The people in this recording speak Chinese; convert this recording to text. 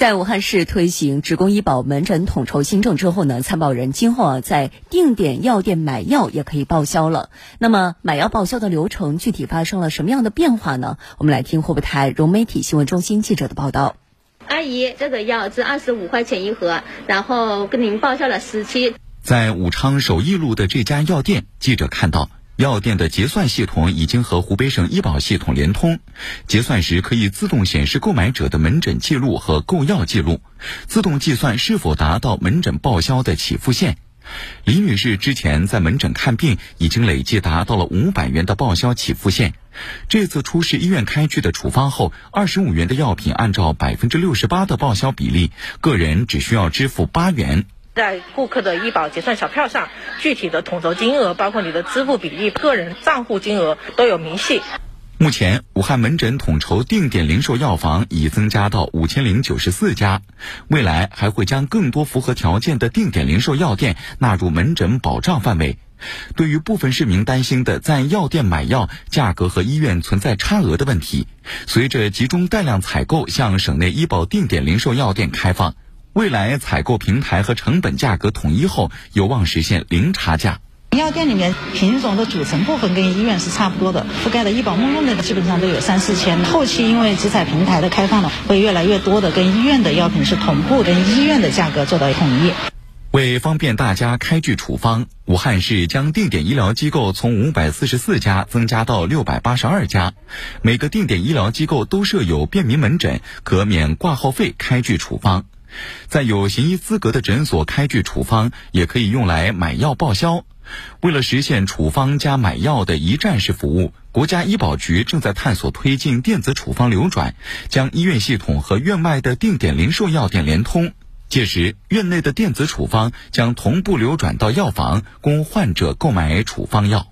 在武汉市推行职工医保门诊统筹新政之后呢，参保人今后啊在定点药店买药也可以报销了。那么买药报销的流程具体发生了什么样的变化呢？我们来听湖北台融媒体新闻中心记者的报道。阿姨，这个药是二十五块钱一盒，然后跟您报销了十七。在武昌首义路的这家药店，记者看到。药店的结算系统已经和湖北省医保系统联通，结算时可以自动显示购买者的门诊记录和购药记录，自动计算是否达到门诊报销的起付线。李女士之前在门诊看病已经累计达到了五百元的报销起付线，这次出示医院开具的处方后，二十五元的药品按照百分之六十八的报销比例，个人只需要支付八元。在顾客的医保结算小票上，具体的统筹金额，包括你的支付比例、个人账户金额都有明细。目前，武汉门诊统筹定点零售药房已增加到五千零九十四家，未来还会将更多符合条件的定点零售药店纳入门诊保障范围。对于部分市民担心的在药店买药价格和医院存在差额的问题，随着集中带量采购向省内医保定点零售药店开放。未来采购平台和成本价格统一后，有望实现零差价。药店里面品种的组成部分跟医院是差不多的，覆盖的医保目录的基本上都有三四千。后期因为集采平台的开放了，会越来越多的跟医院的药品是同步，跟医院的价格做到统一。为方便大家开具处方，武汉市将定点医疗机构从五百四十四家增加到六百八十二家，每个定点医疗机构都设有便民门诊，可免挂号费开具处方。在有行医资格的诊所开具处方，也可以用来买药报销。为了实现处方加买药的一站式服务，国家医保局正在探索推进电子处方流转，将医院系统和院外的定点零售药店联通。届时，院内的电子处方将同步流转到药房，供患者购买处方药。